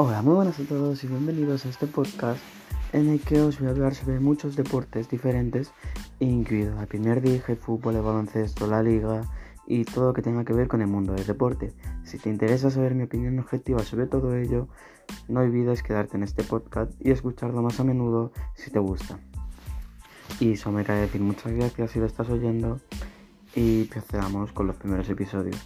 Hola, muy buenas a todos y bienvenidos a este podcast en el que os voy a hablar sobre muchos deportes diferentes, incluido la primer League, el fútbol, el baloncesto, la liga y todo lo que tenga que ver con el mundo del deporte. Si te interesa saber mi opinión objetiva sobre todo ello, no olvides quedarte en este podcast y escucharlo más a menudo si te gusta. Y eso me cabe decir muchas gracias si lo estás oyendo y procedamos con los primeros episodios.